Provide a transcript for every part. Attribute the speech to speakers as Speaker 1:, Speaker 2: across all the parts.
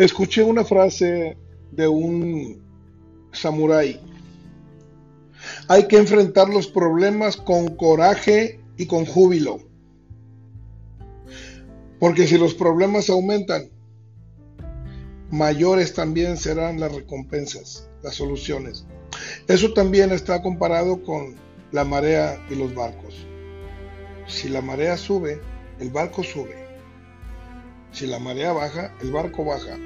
Speaker 1: Escuché una frase de un samurái. Hay que enfrentar los problemas con coraje y con júbilo. Porque si los problemas aumentan, mayores también serán las recompensas, las soluciones. Eso también está comparado con la marea y los barcos. Si la marea sube, el barco sube. Si la marea baja, el barco baja.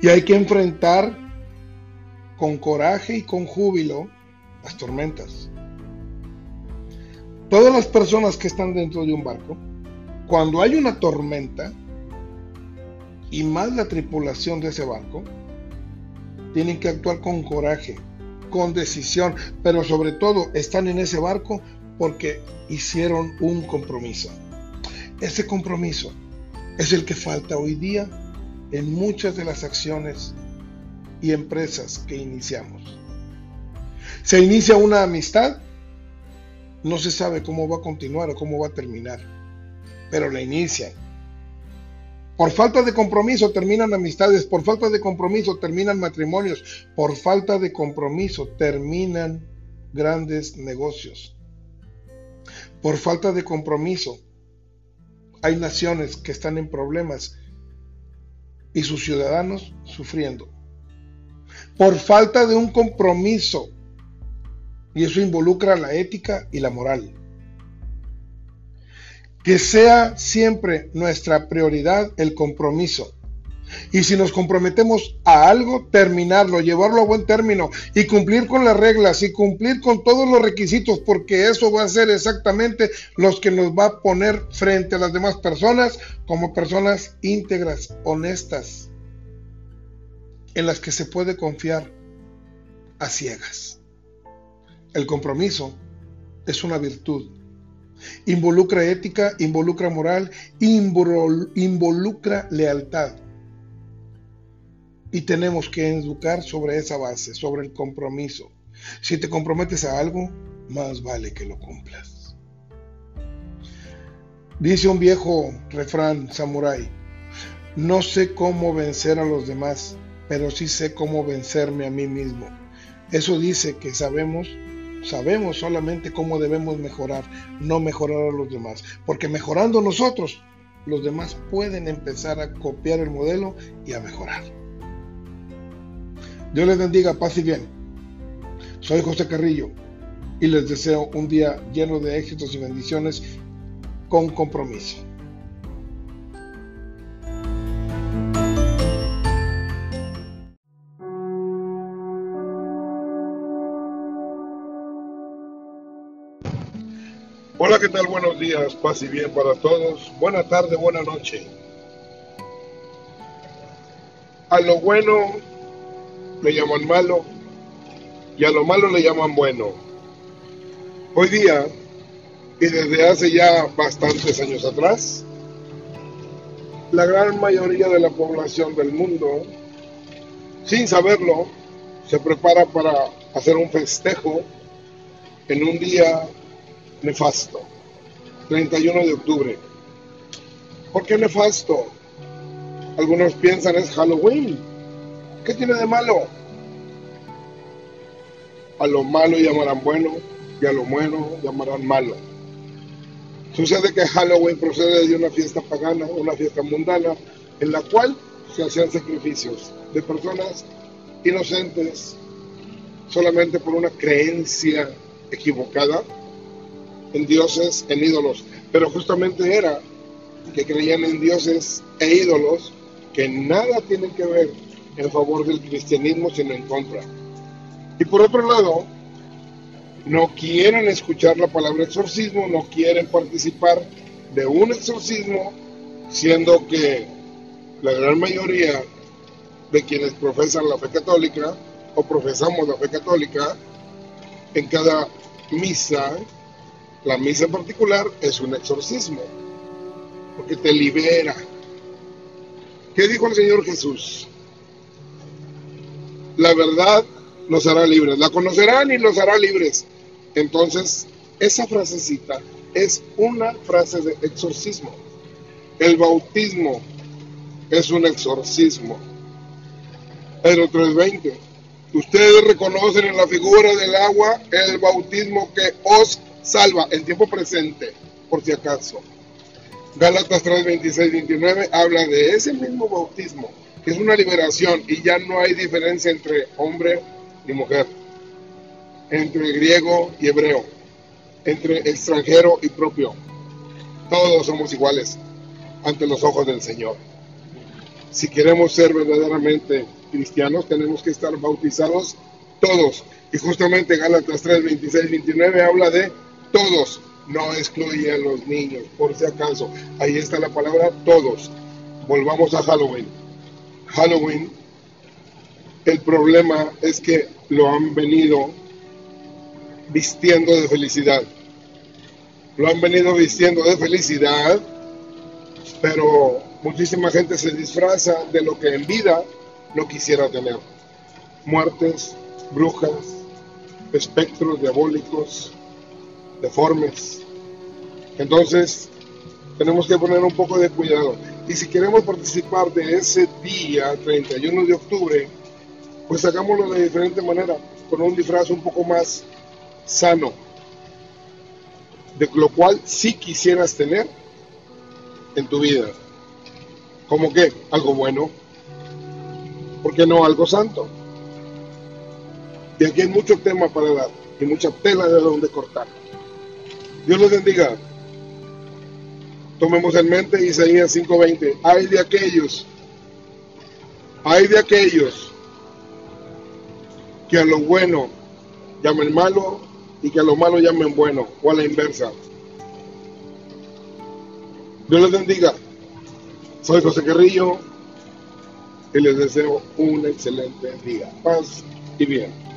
Speaker 1: Y hay que enfrentar con coraje y con júbilo las tormentas. Todas las personas que están dentro de un barco, cuando hay una tormenta, y más la tripulación de ese barco, tienen que actuar con coraje, con decisión, pero sobre todo están en ese barco porque hicieron un compromiso. Ese compromiso es el que falta hoy día en muchas de las acciones y empresas que iniciamos. Se inicia una amistad, no se sabe cómo va a continuar o cómo va a terminar, pero la inician. Por falta de compromiso terminan amistades, por falta de compromiso terminan matrimonios, por falta de compromiso terminan grandes negocios. Por falta de compromiso hay naciones que están en problemas y sus ciudadanos sufriendo. Por falta de un compromiso. Y eso involucra la ética y la moral. Que sea siempre nuestra prioridad el compromiso. Y si nos comprometemos a algo, terminarlo, llevarlo a buen término y cumplir con las reglas y cumplir con todos los requisitos, porque eso va a ser exactamente los que nos va a poner frente a las demás personas como personas íntegras, honestas, en las que se puede confiar a ciegas. El compromiso es una virtud. Involucra ética, involucra moral, involucra lealtad y tenemos que educar sobre esa base, sobre el compromiso. Si te comprometes a algo, más vale que lo cumplas. Dice un viejo refrán samurái, no sé cómo vencer a los demás, pero sí sé cómo vencerme a mí mismo. Eso dice que sabemos, sabemos solamente cómo debemos mejorar, no mejorar a los demás, porque mejorando nosotros, los demás pueden empezar a copiar el modelo y a mejorar. Dios les bendiga, paz y bien. Soy José Carrillo y les deseo un día lleno de éxitos y bendiciones con compromiso. Hola, ¿qué tal? Buenos días, paz y bien para todos. Buena tarde, buena noche. A lo bueno le llaman malo y a lo malo le llaman bueno. Hoy día, y desde hace ya bastantes años atrás, la gran mayoría de la población del mundo, sin saberlo, se prepara para hacer un festejo en un día nefasto, 31 de octubre. ¿Por qué nefasto? Algunos piensan es Halloween ¿Qué tiene de malo? A lo malo llamarán bueno y a lo bueno llamarán malo. Sucede que Halloween procede de una fiesta pagana, una fiesta mundana, en la cual se hacían sacrificios de personas inocentes solamente por una creencia equivocada en dioses, en ídolos. Pero justamente era que creían en dioses e ídolos que nada tienen que ver en favor del cristianismo, sino en contra. Y por otro lado, no quieren escuchar la palabra exorcismo, no quieren participar de un exorcismo, siendo que la gran mayoría de quienes profesan la fe católica o profesamos la fe católica, en cada misa, la misa en particular es un exorcismo, porque te libera. ¿Qué dijo el Señor Jesús? La verdad los hará libres. La conocerán y los hará libres. Entonces, esa frasecita es una frase de exorcismo. El bautismo
Speaker 2: es un exorcismo. Pedro 3:20. Ustedes reconocen en la figura del agua el bautismo que os salva en tiempo presente, por si acaso. Gálatas 3, 26, 29 habla de ese mismo bautismo, es una liberación y ya no hay diferencia entre hombre y mujer, entre griego y hebreo, entre extranjero y propio. Todos somos iguales ante los ojos del Señor. Si queremos ser verdaderamente cristianos, tenemos que estar bautizados todos. Y justamente Gálatas 3, 26, 29 habla de todos, no excluye a los niños, por si acaso. Ahí está la palabra todos. Volvamos a Halloween. Halloween, el problema es que lo han venido vistiendo de felicidad. Lo han venido vistiendo de felicidad, pero muchísima gente se disfraza de lo que en vida no quisiera tener. Muertes, brujas, espectros diabólicos, deformes. Entonces, tenemos que poner un poco de cuidado. Y si queremos participar de ese día, 31 de octubre, pues hagámoslo de diferente manera, con un disfraz un poco más sano, de lo cual sí quisieras tener en tu vida. ¿Como qué? Algo bueno. ¿Por qué no algo santo? Y aquí hay mucho tema para dar y mucha tela de donde cortar. Dios los bendiga. Tomemos en mente Isaías 5:20. Hay de aquellos, hay de aquellos que a lo bueno llamen malo y que a lo malo llamen bueno, o a la inversa. Dios les bendiga. Soy José Guerrillo y les deseo un excelente día. Paz y bien.